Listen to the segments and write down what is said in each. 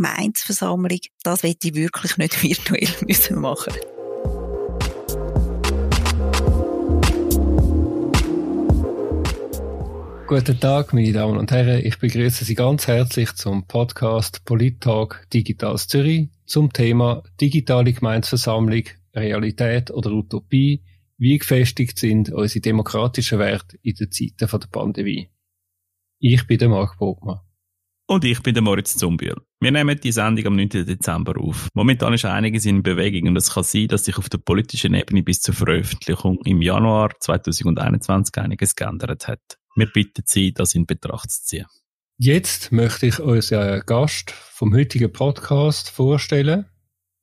Gemeinsversammlung, das wird ich wirklich nicht virtuell müssen machen Guten Tag, meine Damen und Herren. Ich begrüße Sie ganz herzlich zum Podcast Polit-Talk Digitales Zürich zum Thema digitale Gemeinsversammlung, Realität oder Utopie. Wie gefestigt sind unsere demokratischen Werte in den Zeiten der Pandemie? Ich bin der Marc Bogmann. Und ich bin der Moritz Zumbühl. Wir nehmen die Sendung am 9. Dezember auf. Momentan ist einiges in Bewegung und es kann sein, dass sich auf der politischen Ebene bis zur Veröffentlichung im Januar 2021 einiges geändert hat. Wir bitten Sie, das in Betracht zu ziehen. Jetzt möchte ich unseren Gast vom heutigen Podcast vorstellen.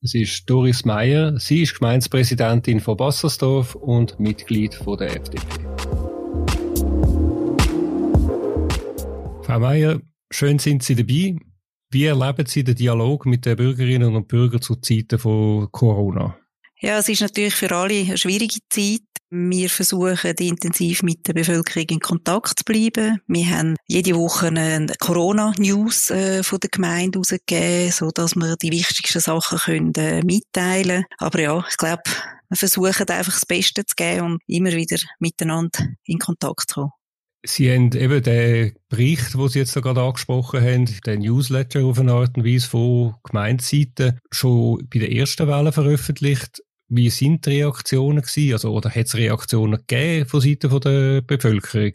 Es ist Doris Meyer. Sie ist Gemeindepräsidentin von Bassersdorf und Mitglied von der FDP. Frau Meyer, schön sind Sie dabei. Wie erleben Sie den Dialog mit den Bürgerinnen und Bürgern zu Zeiten von Corona? Ja, es ist natürlich für alle eine schwierige Zeit. Wir versuchen intensiv mit der Bevölkerung in Kontakt zu bleiben. Wir haben jede Woche eine Corona-News äh, von der Gemeinde herausgegeben, so dass wir die wichtigsten Sachen können, äh, mitteilen Aber ja, ich glaube, wir versuchen einfach das Beste zu geben und immer wieder miteinander in Kontakt zu kommen. Sie haben eben den Bericht, den Sie jetzt gerade angesprochen haben, den Newsletter auf eine Art und Weise von Gemeindeseiten, schon bei der ersten Welle veröffentlicht. Wie sind die Reaktionen gewesen? Also, oder hat es Reaktionen gegeben von Seiten der Bevölkerung?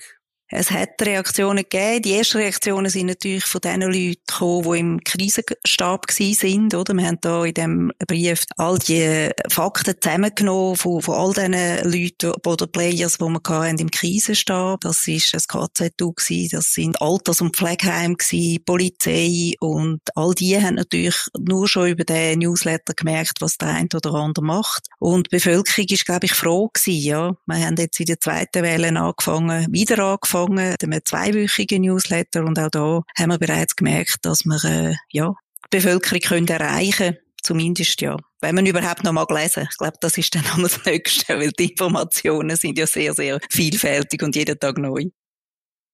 Es hat Reaktionen gegeben. Die ersten Reaktionen sind natürlich von den Leuten gekommen, die im Krisenstab sind, oder? Wir haben da in dem Brief all die Fakten zusammengenommen von, von all diesen Leuten oder Players, die wir im Krisenstab. Das ist ein KZU das sind Alters- und Pflegeheim gewesen, Polizei und all die haben natürlich nur schon über den Newsletter gemerkt, was der eine oder andere macht. Und die Bevölkerung ist, glaube ich, froh gewesen, ja. Wir haben jetzt in der zweiten Welle angefangen, wieder angefangen, angefangen, einem zweiwöchigen Newsletter und auch da haben wir bereits gemerkt, dass wir äh, ja, die Bevölkerung können erreichen Zumindest ja. Wenn man überhaupt noch mal lesen. Ich glaube, das ist dann noch das Nächste, weil die Informationen sind ja sehr, sehr vielfältig und jeden Tag neu.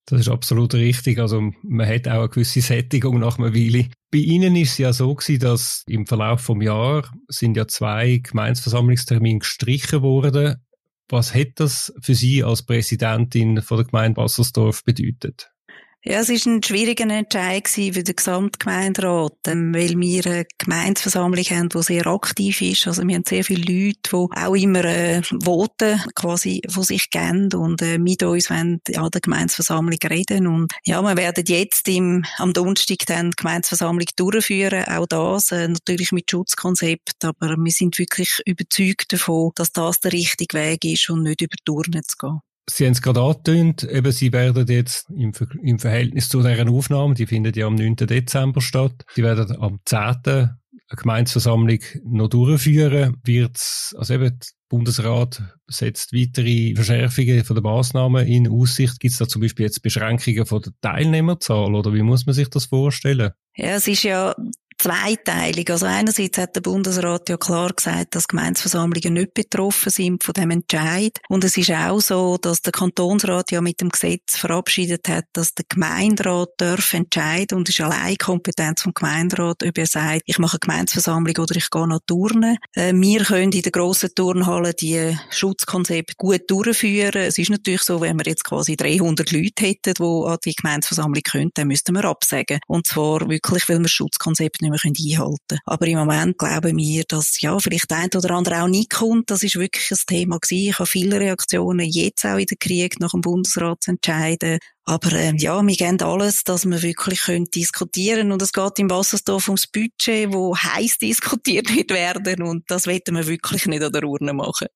Das ist absolut richtig. Also man hat auch eine gewisse Sättigung nach einer Weile. Bei Ihnen ist es ja so gewesen, dass im Verlauf vom Jahr sind ja zwei Gemeinsversammlungstermine gestrichen worden. Was hat das für Sie als Präsidentin von der Gemeinde Bassersdorf bedeutet? Ja, es war ein schwieriger Entscheid für den Gesamtgemeinderat, ähm, weil wir eine Gemeindeversammlung haben, die sehr aktiv ist. Also wir haben sehr viele Leute, die auch immer äh, Voten quasi von sich geben und äh, mit uns wollen an der Gemeindeversammlung reden. Und ja, wir werden jetzt im, am Donnerstag dann die Gemeindeversammlung durchführen, auch das äh, natürlich mit Schutzkonzept, aber wir sind wirklich überzeugt davon, dass das der richtige Weg ist und nicht über Turnen zu gehen. Sie haben es gerade angetönt, eben Sie werden jetzt im, Ver im Verhältnis zu deren Aufnahme, die findet ja am 9. Dezember statt, Sie werden am 10. eine Gemeinsversammlung noch durchführen. Wird's, also eben, der Bundesrat setzt weitere Verschärfungen von den Massnahmen in Aussicht. Gibt es da zum Beispiel jetzt Beschränkungen von der Teilnehmerzahl oder wie muss man sich das vorstellen? Ja, es ist ja zweiteilig. Also einerseits hat der Bundesrat ja klar gesagt, dass Gemeinsversammlungen nicht betroffen sind von dem Entscheid. Und es ist auch so, dass der Kantonsrat ja mit dem Gesetz verabschiedet hat, dass der Gemeinderat darf entscheiden und ist allein Kompetenz vom Gemeinderat, ob er sagt, ich mache eine Gemeinsversammlung oder ich gehe noch turnen. Äh, wir können in der grossen Turnhalle die Schutzkonzepte gut durchführen. Es ist natürlich so, wenn wir jetzt quasi 300 Leute hätten, die an die Gemeinsversammlung könnten, dann müssten wir absagen. Und zwar wirklich, weil wir Schutzkonzepte nicht mehr einhalten können. Aber im Moment glauben wir, dass ja, vielleicht ein oder andere auch nicht kommt. Das ist wirklich ein Thema gewesen. Ich habe viele Reaktionen jetzt auch in der Krieg nach dem Bundesrat entscheiden. Aber äh, ja, wir geben alles, dass wir wirklich können diskutieren und es geht im Wassersdorf ums Budget, wo heiß diskutiert wird werden und das wollen wir wirklich nicht an der Urne machen.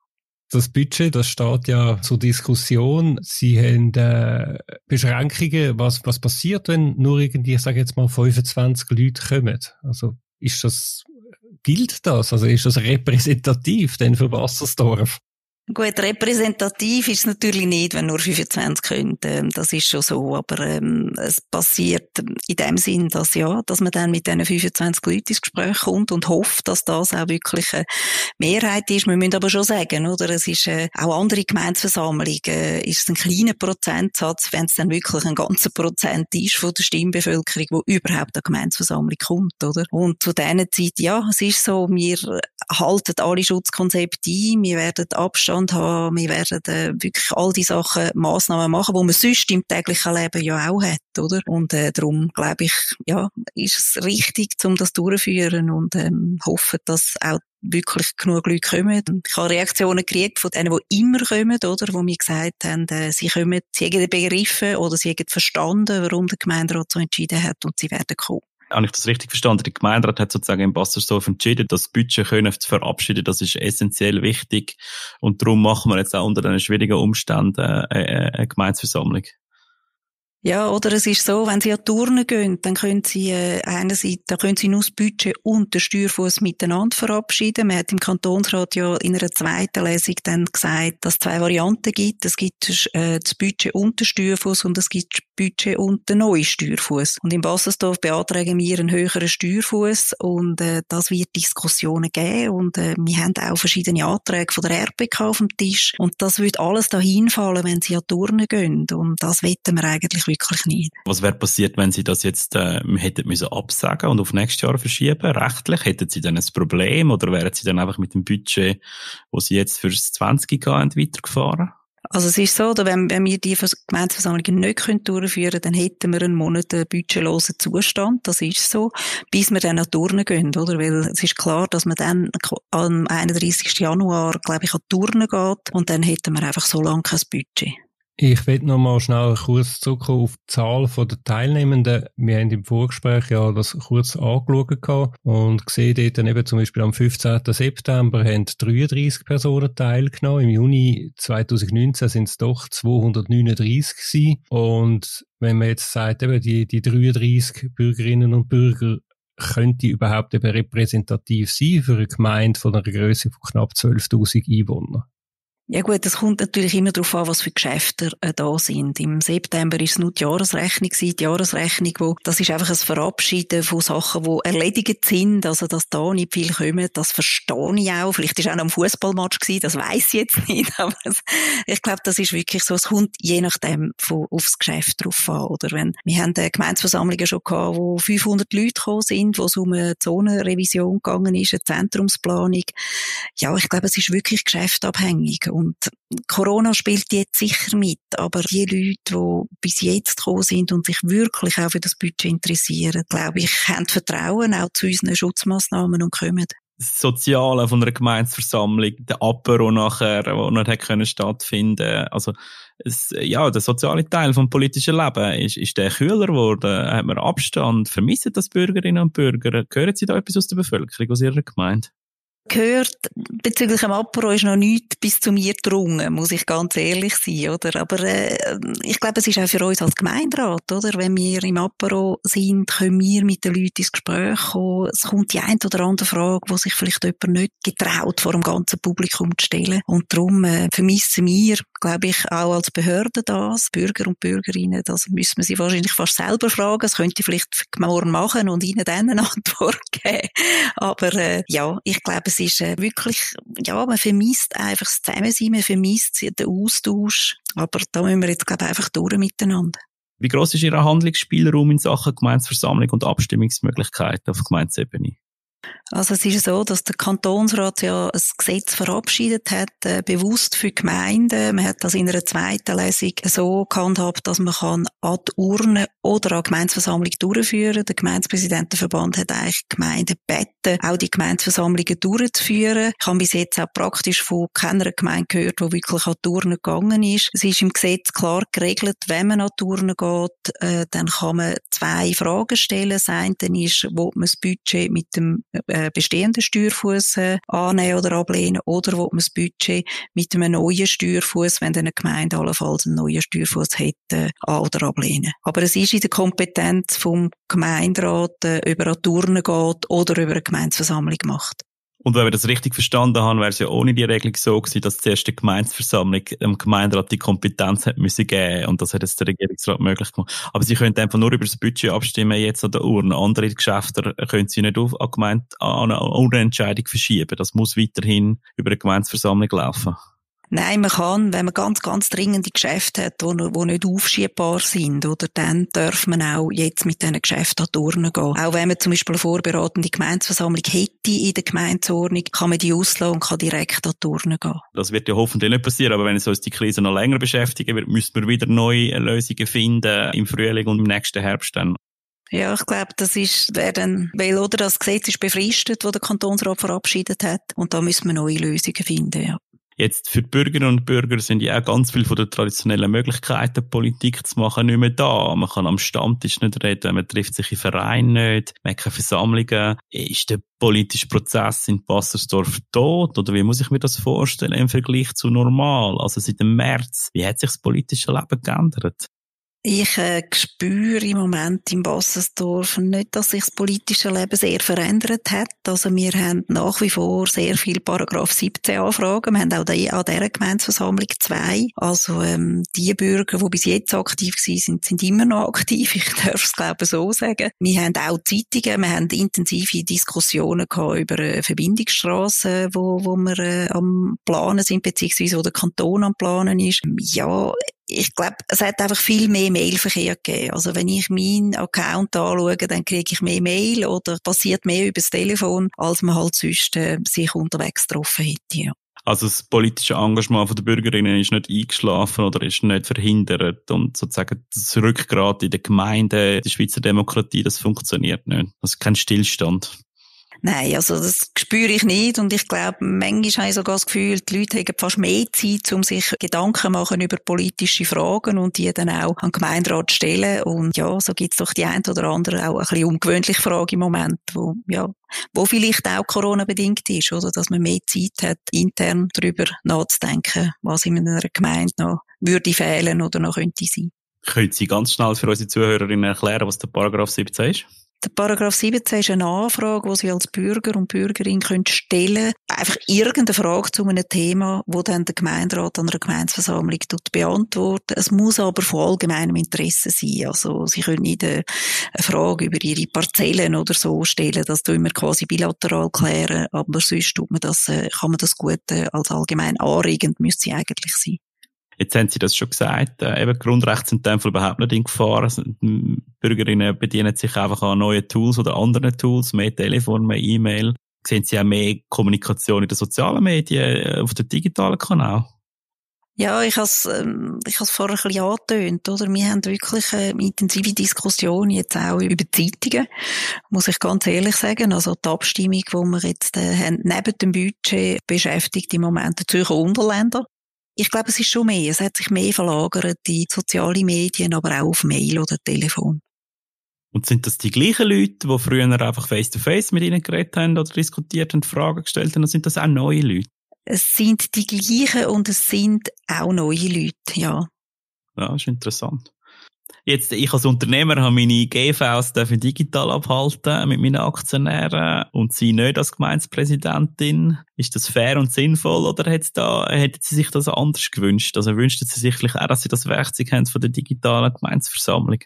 Das Budget, das steht ja zur Diskussion. Sie haben äh, Beschränkungen. Was, was passiert, wenn nur irgendwie, ich sage jetzt mal, 25 Leute kommen? Also ist das, gilt das? Also ist das repräsentativ denn für Wassersdorf? Gut, repräsentativ ist es natürlich nicht, wenn nur 25 können. Ähm, das ist schon so. Aber ähm, es passiert in dem Sinn, dass ja, dass man dann mit diesen 25 Leuten ins Gespräch kommt und hofft, dass das auch wirklich eine Mehrheit ist. Wir müssen aber schon sagen, oder? Es ist äh, auch andere Gemeinsversammlungen, äh, ist es ein kleiner Prozentsatz, wenn es dann wirklich ein ganzer Prozent ist von der Stimmbevölkerung, wo überhaupt eine Gemeinsversammlung kommt, oder? Und zu dieser Zeit, ja, es ist so, wir halten alle Schutzkonzepte ein, wir werden Abstand Abstand haben. Wir werden äh, wirklich all die Sachen, Massnahmen machen, die man sonst im täglichen Leben ja auch hat, oder? Und äh, darum glaube ich, ja, ist es richtig, um das durchzuführen und ähm, hoffen, dass auch wirklich genug Leute kommen. Ich habe Reaktionen gekriegt von denen, die immer kommen, oder, wo mir gesagt haben, äh, sie kommen, sie haben begriffen oder sie haben verstanden, warum der Gemeinderat so entschieden hat und sie werden kommen habe ich das richtig verstanden? Der Gemeinderat hat sozusagen in Bassersdorf entschieden, das Budget können zu verabschieden. Das ist essentiell wichtig. Und darum machen wir jetzt auch unter diesen schwierigen Umständen äh, äh, eine Gemeinsversammlung. Ja, oder es ist so, wenn Sie an Turnen gehen, dann können Sie äh, einerseits, da können Sie nur das Budget und den Steuerfuss miteinander verabschieden. Man hat im Kantonsrat ja in einer zweiten Lesung dann gesagt, dass es zwei Varianten gibt. Es gibt äh, das Budget und den Steuerfuss und es gibt das Budget und den neuen Steuerfuss. Und in Bassersdorf beantragen wir einen höheren Steuerfuss und äh, das wird Diskussionen geben und äh, wir haben auch verschiedene Anträge von der RPK auf dem Tisch und das wird alles dahin fallen, wenn Sie an Turnen gehen und das wetten wir eigentlich wirklich nicht. Was wäre passiert, wenn Sie das jetzt äh, hätten müssen absagen und auf nächstes Jahr verschieben? Rechtlich hätten Sie dann ein Problem oder wären Sie dann einfach mit dem Budget, wo Sie jetzt fürs 20 haben, weitergefahren? Also es ist so, oder wenn, wenn wir die Gemeindeversammlungen nicht durchführen können, dann hätten wir einen Monat einen budgetlosen Zustand. Das ist so, bis wir dann an Turnen gehen, oder? Weil es ist klar, dass man dann am 31. Januar, glaube ich, an Turnen geht und dann hätten wir einfach so lange kein Budget. Ich will noch mal schnell kurz zurückkommen auf die Zahl der Teilnehmenden. Wir haben im Vorgespräch ja das kurz angeschaut und gesehen dort dann eben zum Beispiel am 15. September haben 33 Personen teilgenommen. Im Juni 2019 sind es doch 239 gewesen. Und wenn man jetzt sagt, eben die, die 33 Bürgerinnen und Bürger könnte überhaupt eben repräsentativ sein für eine Gemeinde von einer Größe von knapp 12.000 Einwohnern? Ja gut, es kommt natürlich immer darauf an, was für Geschäfte äh, da sind. Im September ist es nur die Jahresrechnung die Jahresrechnung, wo, das ist einfach ein Verabschieden von Sachen, die erledigt sind, also dass da nicht viel kommen, das verstehe ich auch. Vielleicht ist auch noch ein Fußballmatch gewesen, das weiß ich jetzt nicht, aber ich glaube, das ist wirklich so, es kommt je nachdem von, aufs Geschäft drauf an, oder wenn, wir haben Gemeinsversammlungen schon gehabt, wo 500 Leute gekommen sind, wo es um eine Zonenrevision gegangen ist, eine Zentrumsplanung. Ja, ich glaube, es ist wirklich geschäftabhängig und Corona spielt jetzt sicher mit, aber die Leute, die bis jetzt gekommen sind und sich wirklich auch für das Budget interessieren, glaube ich, haben Vertrauen auch zu unseren Schutzmaßnahmen und kommen. Das Soziale von einer Gemeinsversammlung, der Apero nachher, der nicht hat können stattfinden also es, ja, der soziale Teil vom politischen Leben ist, ist der kühler geworden, hat man Abstand, vermissen das Bürgerinnen und Bürger, hören Sie da etwas aus der Bevölkerung, aus Ihrer Gemeinde? Gehört, bezüglich dem Apero ist noch nichts bis zu mir gedrungen, muss ich ganz ehrlich sein, oder? Aber äh, ich glaube, es ist auch für uns als Gemeinderat, oder? Wenn wir im Apero sind, können wir mit den Leuten ins Gespräch kommen. Es kommt die eine oder andere Frage, wo sich vielleicht jemand nicht getraut, vor dem ganzen Publikum zu stellen. Und darum äh, vermissen wir, glaube ich, auch als Behörde das, Bürger und Bürgerinnen, das müssen wir sie wahrscheinlich fast selber fragen. Das könnte vielleicht morgen machen und ihnen dann eine Antwort geben. Aber äh, ja, ich glaube, es ist äh, wirklich, ja, man vermisst einfach das Zusammensein, man vermisst den Austausch. Aber da müssen wir jetzt, glaube einfach durch miteinander. Wie groß ist Ihr Handlungsspielraum in Sachen Gemeinsversammlung und Abstimmungsmöglichkeiten auf Gemeindesebene? Also es ist so, dass der Kantonsrat ja ein Gesetz verabschiedet hat, äh, bewusst für Gemeinden. Man hat das in einer zweiten Lesung so gehandhabt, dass man kann an die Urne oder an die Gemeinsversammlung durchführen. Der Gemeindepräsidentenverband hat eigentlich Gemeinden gebeten, auch die Gemeinsversammlungen durchzuführen. Ich habe bis jetzt auch praktisch von keiner Gemeinde gehört, die wirklich an die Urne gegangen ist. Es ist im Gesetz klar geregelt, wenn man an die Urne geht, äh, dann kann man zwei Fragen stellen. Das eine ist, wo man das Budget mit dem äh, bestehenden Steuerfuß äh, annehmen oder ablehnen oder wo man das Budget mit einem neuen Steuerfuß, wenn eine Gemeinde allenfalls einen neuen Steuerfuß hätte, an oder ablehnen. Aber es ist in der Kompetenz vom Gemeinderat, äh, über eine Turne geht oder über eine Gemeindeversammlung macht. Und wenn wir das richtig verstanden haben, wäre es ja ohne die Regelung so gewesen, dass zuerst die Gemeinsversammlung dem Gemeinderat die Kompetenz hat müssen geben und das hat jetzt der Regierungsrat möglich gemacht. Aber sie können einfach nur über das Budget abstimmen jetzt an der Urne. Andere Geschäfte können sie nicht auf, an, Gemeinde, an eine Urneentscheidung verschieben. Das muss weiterhin über eine Gemeinsversammlung laufen. Nein, man kann, wenn man ganz, ganz dringende Geschäfte hat, die, die nicht aufschiebbar sind, oder dann darf man auch jetzt mit diesen Geschäften an gehen. Auch wenn man zum Beispiel eine vorbereitende Gemeinsversammlung hätte in der Gemeindeordnung, kann man die auslassen und kann direkt an die gehen. Das wird ja hoffentlich nicht passieren, aber wenn es uns die Krise noch länger beschäftigen wird, müssen wir wieder neue Lösungen finden im Frühling und im nächsten Herbst dann. Ja, ich glaube, das ist, werden, weil, oder, das Gesetz ist befristet, das der Kantonsrat verabschiedet hat. Und da müssen wir neue Lösungen finden, ja. Jetzt für die Bürgerinnen und Bürger sind ja auch ganz viele von den traditionellen Möglichkeiten, Politik zu machen, nicht mehr da. Man kann am Stammtisch nicht reden, man trifft sich in Vereinen nicht, man hat keine Versammlungen. Ist der politische Prozess in Passersdorf tot? Oder wie muss ich mir das vorstellen im Vergleich zu normal? Also seit dem März, wie hat sich das politische Leben geändert? Ich äh, spüre im Moment im Bassensdorf nicht, dass sich das politische Leben sehr verändert hat. Also wir haben nach wie vor sehr viel Paragraph 17 Anfragen. Wir haben auch die, an dieser Gemeinsversammlung zwei. Also ähm, die Bürger, die bis jetzt aktiv sind, sind immer noch aktiv. Ich darf es glaube so sagen. Wir haben auch Zeitungen, wir haben intensive Diskussionen gehabt über eine Verbindungsstraße, wo, wo wir äh, am Planen sind, beziehungsweise wo der Kanton am Planen ist. Ja, ich glaube, es hat einfach viel mehr Mailverkehr gegeben. Also wenn ich meinen Account anschaue, dann kriege ich mehr Mail oder passiert mehr über das Telefon, als man halt sonst äh, sich unterwegs getroffen hätte. Ja. Also das politische Engagement der Bürgerinnen ist nicht eingeschlafen oder ist nicht verhindert und sozusagen das Rückgrat in der Gemeinde, die Schweizer Demokratie, das funktioniert nicht. Also kein Stillstand. Nein, also das spüre ich nicht und ich glaube, manchmal habe ich sogar das Gefühl, die Leute haben fast mehr Zeit, um sich Gedanken machen über politische Fragen und die dann auch an den Gemeinderat stellen und ja, so gibt es doch die ein oder andere auch ein bisschen ungewöhnliche Frage im Moment, wo, ja, wo vielleicht auch Corona-bedingt ist, oder, dass man mehr Zeit hat, intern darüber nachzudenken, was in einer Gemeinde noch würde fehlen oder noch könnte sein. Können Sie ganz schnell für unsere Zuhörerinnen erklären, was der Paragraph 17 ist? Der Paragraph 17 ist eine Anfrage, die Sie als Bürger und Bürgerin können stellen Einfach irgendeine Frage zu einem Thema, wo dann der Gemeinderat an einer Gemeinsversammlung beantwortet. Es muss aber von allgemeinem Interesse sein. Also Sie können nicht eine Frage über Ihre Parzellen oder so stellen. Das tun wir quasi bilateral klären. Aber sonst tut man das, äh, kann man das gut äh, als allgemein anregend, müsste sie eigentlich sein. Jetzt haben Sie das schon gesagt, äh, eben Grundrechte sind in dem überhaupt nicht in Gefahr. Also, Bürgerinnen bedienen sich einfach an neuen Tools oder anderen Tools, mehr Telefon, mehr E-Mail. Sehen Sie auch mehr Kommunikation in den sozialen Medien, äh, auf den digitalen Kanal? Ja, ich habe es ähm, ich has vorher ein bisschen angetönt, oder? Wir haben wirklich eine intensive Diskussion jetzt auch über Zeitungen, muss ich ganz ehrlich sagen. Also die Abstimmung, die wir jetzt äh, haben, neben dem Budget beschäftigt im Moment die Zürcher Unterländer. Ich glaube, es ist schon mehr. Es hat sich mehr verlagert in soziale Medien, aber auch auf Mail oder Telefon. Und sind das die gleichen Leute, die früher einfach face-to-face -face mit ihnen geredet haben oder diskutiert und Fragen gestellt haben, oder sind das auch neue Leute? Es sind die gleichen und es sind auch neue Leute, ja. Ja, das ist interessant. Jetzt, ich als Unternehmer habe meine GVs digital abhalten mit meinen Aktionären und sie nicht als Gemeindepräsidentin. Ist das fair und sinnvoll oder hätte da, hätten sie sich das anders gewünscht? Also wünschten sie sich vielleicht auch, dass sie das Werkzeug haben von der digitalen Gemeindeversammlung?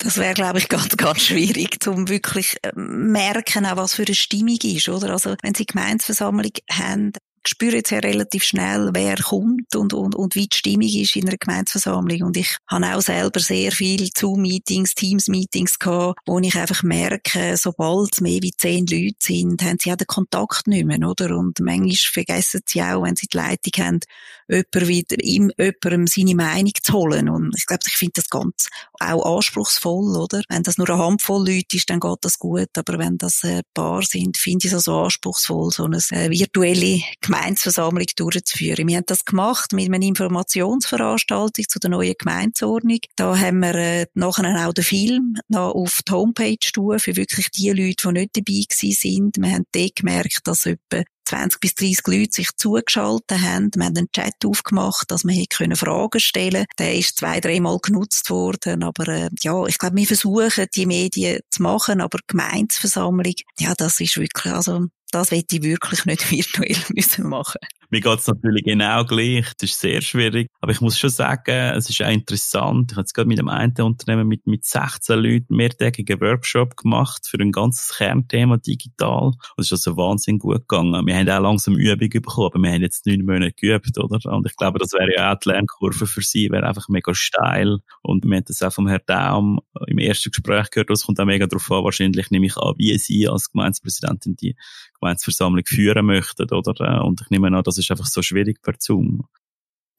Das wäre, glaube ich, ganz, ganz schwierig, um wirklich äh, merken, auch was für eine Stimmung ist, oder? Also, wenn Sie Gemeinsversammlung haben, spüre jetzt ja relativ schnell, wer kommt und, und, und wie die Stimmung ist in einer Gemeinsversammlung. Und ich habe auch selber sehr viel Zoom-Meetings, Teams-Meetings gehabt, wo ich einfach merke, sobald es mehr wie zehn Leute sind, haben sie auch den Kontakt nicht mehr, oder? Und manchmal vergessen sie auch, wenn sie die Leitung haben, jemand wieder, ihm, jemandem seine Meinung zu holen. Und ich glaube, ich finde das ganz auch anspruchsvoll, oder? Wenn das nur eine Handvoll Leute ist, dann geht das gut. Aber wenn das ein paar sind, finde ich es so anspruchsvoll, so eine äh, virtuelle Gemeinsversammlung durchzuführen. Wir haben das gemacht mit einer Informationsveranstaltung zu der neuen Gemeinsordnung. Da haben wir äh, nachher auch den Film noch auf die Homepage tun, für wirklich die Leute, die nicht dabei sind. Wir haben dort gemerkt, dass etwa 20 bis 30 Leute sich zugeschaltet haben. Wir haben einen Chat aufgemacht, dass wir hier Fragen stellen können. Der ist zwei, dreimal genutzt worden. Aber äh, ja, ich glaube, wir versuchen, die Medien zu machen, aber Gemeinsversammlung, ja, das ist wirklich, also das wird ich wirklich nicht virtuell müssen machen. Mir geht's natürlich genau gleich. Das ist sehr schwierig. Aber ich muss schon sagen, es ist auch interessant. Ich habe jetzt gerade mit einem einen Unternehmen mit, mit 16 Leuten mehrtägigen Workshop gemacht für ein ganzes Kernthema digital. Und es ist also wahnsinnig gut gegangen. Wir haben auch langsam Übung bekommen, aber wir haben jetzt neun Monate geübt, oder? Und ich glaube, das wäre ja auch die Lernkurve für sie, wäre einfach mega steil. Und wir haben das auch vom Herrn Daum im ersten Gespräch gehört. Das kommt auch mega darauf an, wahrscheinlich nehme ich an, wie Sie als Gemeindepräsidentin die Gemeindeversammlung führen möchten, oder? Und ich nehme an, das ist einfach so schwierig per Zoom.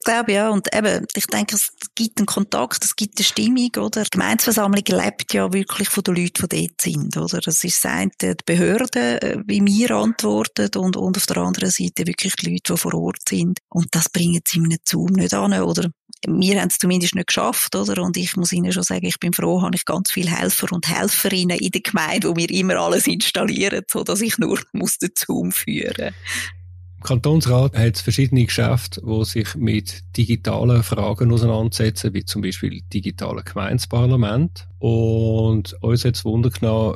Ich glaube ja, und eben, ich denke, es gibt einen Kontakt, es gibt eine Stimmung, oder? Die Gemeindeversammlung lebt ja wirklich von den Leuten, die dort sind, oder? Es ist sein, die Behörden, äh, wie wir antworten, und, und auf der anderen Seite wirklich die Leute, die vor Ort sind. Und das bringen sie in einem Zoom nicht an, oder? wir haben es zumindest nicht geschafft, oder? Und ich muss Ihnen schon sagen, ich bin froh, habe ich ganz viele Helfer und Helferinnen in der Gemeinde, wo wir immer alles installieren, so dass ich nur muss den Zoom führen. Kantonsrat hat verschiedene Geschäfte, wo sich mit digitalen Fragen auseinandersetzen, wie zum Beispiel digitale Gemeinsparlament. Und uns hat es Wunder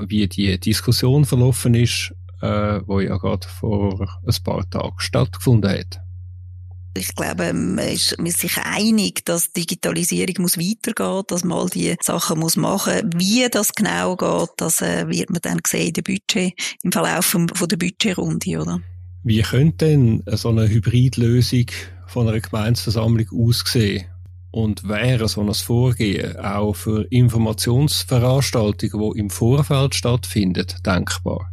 wie die Diskussion verlaufen ist, äh, wo ja gerade vor ein paar Tagen stattgefunden hat. Ich glaube, man ist, man ist sich einig, dass Digitalisierung muss weitergehen, dass man all die Sachen muss machen. Wie das genau geht, das äh, wird man dann sehen in Budget, im Verlauf von der Budgetrunde, oder? Wie könnte denn so eine Hybridlösung von einer Gemeinsversammlung aussehen? Und wäre so ein Vorgehen auch für Informationsveranstaltungen, die im Vorfeld stattfinden, denkbar?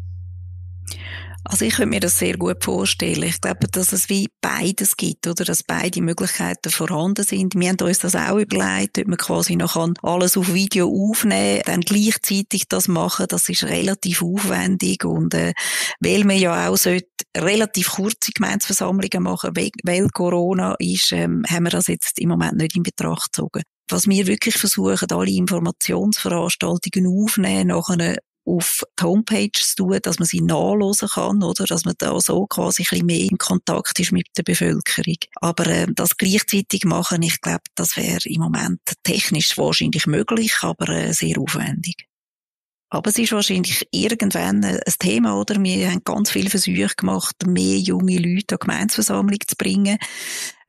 Also ich könnte mir das sehr gut vorstellen. Ich glaube, dass es wie beides gibt, oder? Dass beide Möglichkeiten vorhanden sind. Wir haben uns das auch überlegt, ob man quasi noch alles auf Video aufnehmen, dann gleichzeitig das machen. Das ist relativ aufwendig und, äh, weil man ja auch sollte relativ kurze Gemeinsversammlungen machen, weil Corona ist, ähm, haben wir das jetzt im Moment nicht in Betracht gezogen was wir wirklich versuchen, alle Informationsveranstaltungen aufnehmen, nachher auf die Homepage zu tun, dass man sie nachlesen kann, oder? Dass man da so quasi ein bisschen mehr in Kontakt ist mit der Bevölkerung. Aber äh, das gleichzeitig machen, ich glaube, das wäre im Moment technisch wahrscheinlich möglich, aber äh, sehr aufwendig. Aber es ist wahrscheinlich irgendwann ein Thema, oder? Wir haben ganz viele Versuche gemacht, mehr junge Leute an Gemeinsversammlung zu bringen.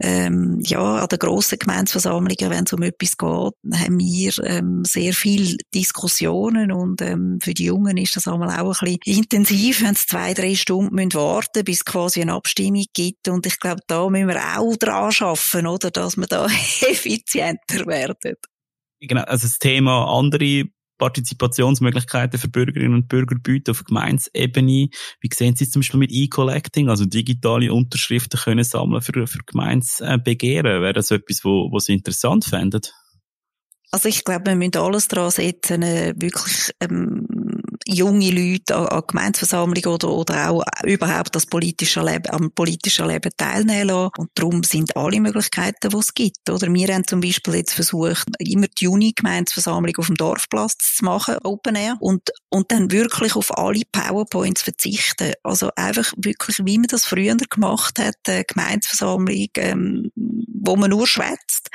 Ähm, ja, an den grossen Gemeinsversammlungen, wenn es um etwas geht, haben wir ähm, sehr viele Diskussionen und ähm, für die Jungen ist das einmal auch ein bisschen intensiv, wenn sie zwei, drei Stunden müssen warten bis es quasi eine Abstimmung gibt und ich glaube, da müssen wir auch dran arbeiten, oder, dass wir da effizienter werden. Genau, also das Thema andere Partizipationsmöglichkeiten für Bürgerinnen und Bürger bieten auf Gemeinsebene. Wie sehen Sie es zum Beispiel mit E-Collecting, also digitale Unterschriften können sammeln für, für Gemeinsbegehren? Wäre das etwas, wo, wo Sie interessant fänden? Also ich glaube, wir müssen alles daran setzen, äh, wirklich ähm, junge Leute an, an Gemeinsversammlungen oder, oder auch überhaupt das politische Leben, am politischen Leben teilnehmen lassen. Und darum sind alle Möglichkeiten, die es gibt. Oder wir haben zum Beispiel jetzt versucht, immer die Juni-Gemeinsversammlung auf dem Dorfplatz zu machen, Open Air, und, und dann wirklich auf alle PowerPoints verzichten. Also einfach wirklich, wie man das früher gemacht hat, eine Gemeinsversammlung, ähm, wo man nur schwätzt,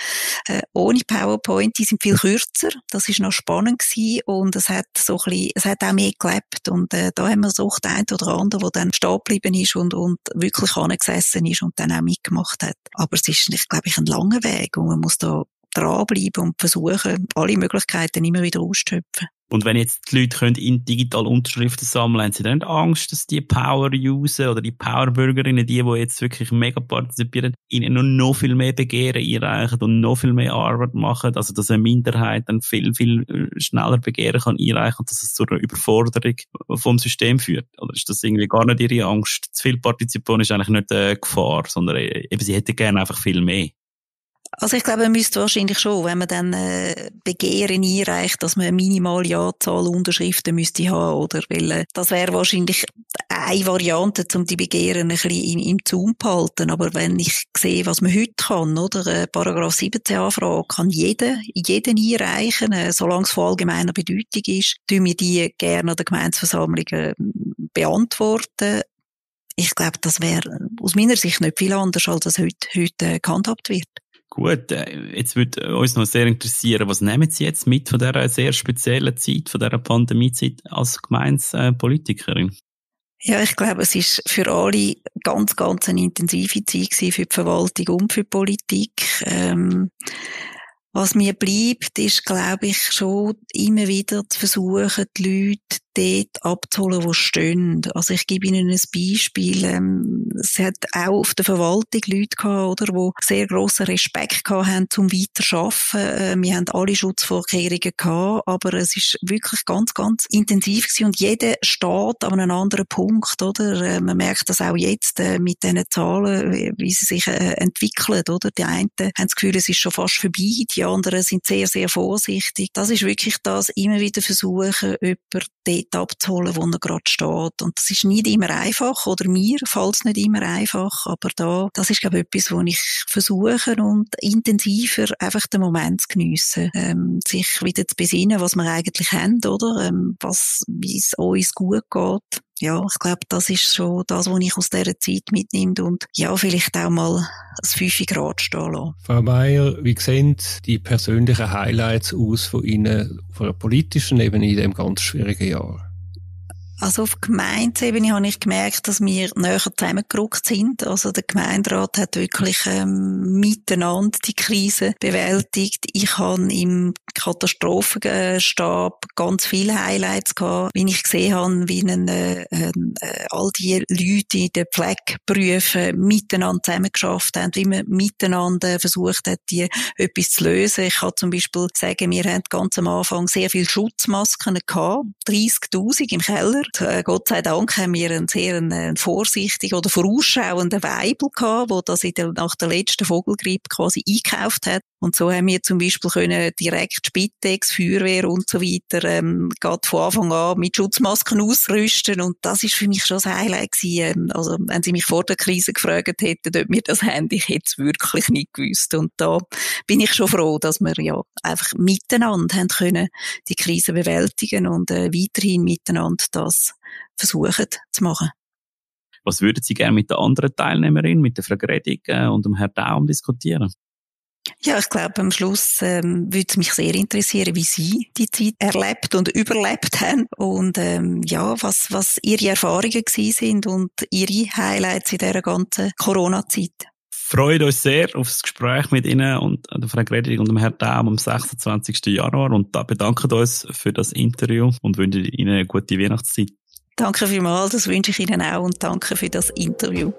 äh, ohne PowerPoint, die sind viel kürzer. Das ist noch spannend gewesen und es hat so ein bisschen, es hat auch mehr gelebt und äh, da haben wir so den einen oder anderen, der dann stehen ist und, und wirklich angesessen ist und dann auch mitgemacht hat. Aber es ist, ich glaube ich, ein langer Weg und man muss da dranbleiben und versuchen, alle Möglichkeiten immer wieder auszuschöpfen. Und wenn jetzt die Leute können in digital Unterschriften sammeln, haben sie dann nicht Angst, dass die Power-User oder die Power-Bürgerinnen, die, die jetzt wirklich mega partizipieren, ihnen noch, noch viel mehr Begehren einreichen und noch viel mehr Arbeit machen, also dass eine Minderheit dann viel, viel äh, schneller Begehren kann einreichen und dass es zu einer Überforderung vom System führt? Oder ist das irgendwie gar nicht ihre Angst? Zu viel Partizipation ist eigentlich nicht eine Gefahr, sondern äh, eben sie hätten gerne einfach viel mehr. Also ich glaube, man müsste wahrscheinlich schon, wenn man dann äh, Begehren einreicht, dass man eine minimale Anzahl Unterschriften müsste haben, oder? Weil äh, das wäre wahrscheinlich eine Variante, um die Begehren ein bisschen im, im Zaum zu halten. Aber wenn ich sehe, was man heute kann, oder? Äh, Paragraph 17 Anfrage kann jeder, jeden einreichen, äh, solange es von allgemeiner Bedeutung ist, tun wir die gerne an der Gemeinsversammlung äh, beantworten. Ich glaube, das wäre aus meiner Sicht nicht viel anders, als es heute, heute gehandhabt wird. Gut, äh, jetzt würde uns noch sehr interessieren, was nehmen Sie jetzt mit von dieser sehr speziellen Zeit, von dieser Pandemiezeit als Gemeinspolitikerin? Ja, ich glaube, es ist für alle ganz, ganz eine intensive Zeit für die Verwaltung und für die Politik. Ähm, was mir bleibt, ist, glaube ich, schon immer wieder zu versuchen, die Leute dort abzuholen, wo stehen. Also ich gebe Ihnen ein Beispiel. Ähm, es hat auch auf der Verwaltung Leute gehabt, oder, wo sehr grossen Respekt gehabt haben zum Weiterarbeiten. Äh, wir haben alle Schutzvorkehrungen gehabt, aber es ist wirklich ganz, ganz intensiv gewesen und jeder steht an einem anderen Punkt, oder? Äh, man merkt das auch jetzt äh, mit diesen Zahlen, wie, wie sie sich entwickeln, oder? Die einen haben das Gefühl, es ist schon fast vorbei, die anderen sind sehr, sehr vorsichtig. Das ist wirklich das, immer wieder versuchen, jemanden dort abzuholen, wo er gerade steht. Und das ist nicht immer einfach, oder mir fällt es nicht immer einfach, aber da, das ist, glaube ich, etwas, wo ich versuche und intensiver einfach den Moment zu geniessen, ähm, sich wieder zu besinnen, was wir eigentlich haben, oder? Ähm, was, wie es uns gut geht ja, ich glaube, das ist schon das, was ich aus dieser Zeit mitnehme und ja, vielleicht auch mal das 5 Grad stehen lassen. Frau Meier, wie sehen die persönlichen Highlights aus von Ihnen auf einer politischen Ebene in diesem ganz schwierigen Jahr? Also auf Gemeindeebene habe ich gemerkt, dass wir näher zusammengerückt sind. Also der Gemeinderat hat wirklich ähm, miteinander die Krise bewältigt. Ich habe im Katastrophenstab ganz viele Highlights gehabt, wie ich gesehen habe, wie einen, äh, äh, all die Leute in den Pflegeberufen miteinander zusammengeschafft haben, wie man miteinander versucht hat, die etwas zu lösen. Ich kann zum Beispiel sagen, wir haben ganz am Anfang sehr viele Schutzmasken gehabt, 30.000 im Keller äh, Gott sei Dank haben wir einen sehr einen vorsichtigen oder vorausschauenden Weibel gehabt, der das der, nach der letzten Vogelgrippe quasi eingekauft hat. Und so haben wir zum Beispiel können direkt Spitex, Feuerwehr und so weiter, ähm, gerade von Anfang an mit Schutzmasken ausrüsten. Und das ist für mich schon das Highlight gewesen. Ähm, also, wenn Sie mich vor der Krise gefragt hätten, ob wir das haben, ich hätte es wirklich nicht gewusst. Und da bin ich schon froh, dass wir ja einfach miteinander haben können, die Krise bewältigen und äh, weiterhin miteinander das versuchen zu machen. Was würden Sie gerne mit der anderen Teilnehmerin, mit der Frau Gredig äh, und dem Herrn Daum diskutieren? Ja, ich glaube, am Schluss ähm, würde es mich sehr interessieren, wie Sie die Zeit erlebt und überlebt haben und ähm, ja, was, was Ihre Erfahrungen gewesen sind und Ihre Highlights in dieser ganzen Corona-Zeit. Freut uns sehr auf das Gespräch mit Ihnen und der Frau Gredig und dem Herrn Daum am 26. Januar und da bedanken uns für das Interview und wünschen Ihnen eine gute Weihnachtszeit. Danke vielmals, das wünsche ich Ihnen auch und danke für das Interview.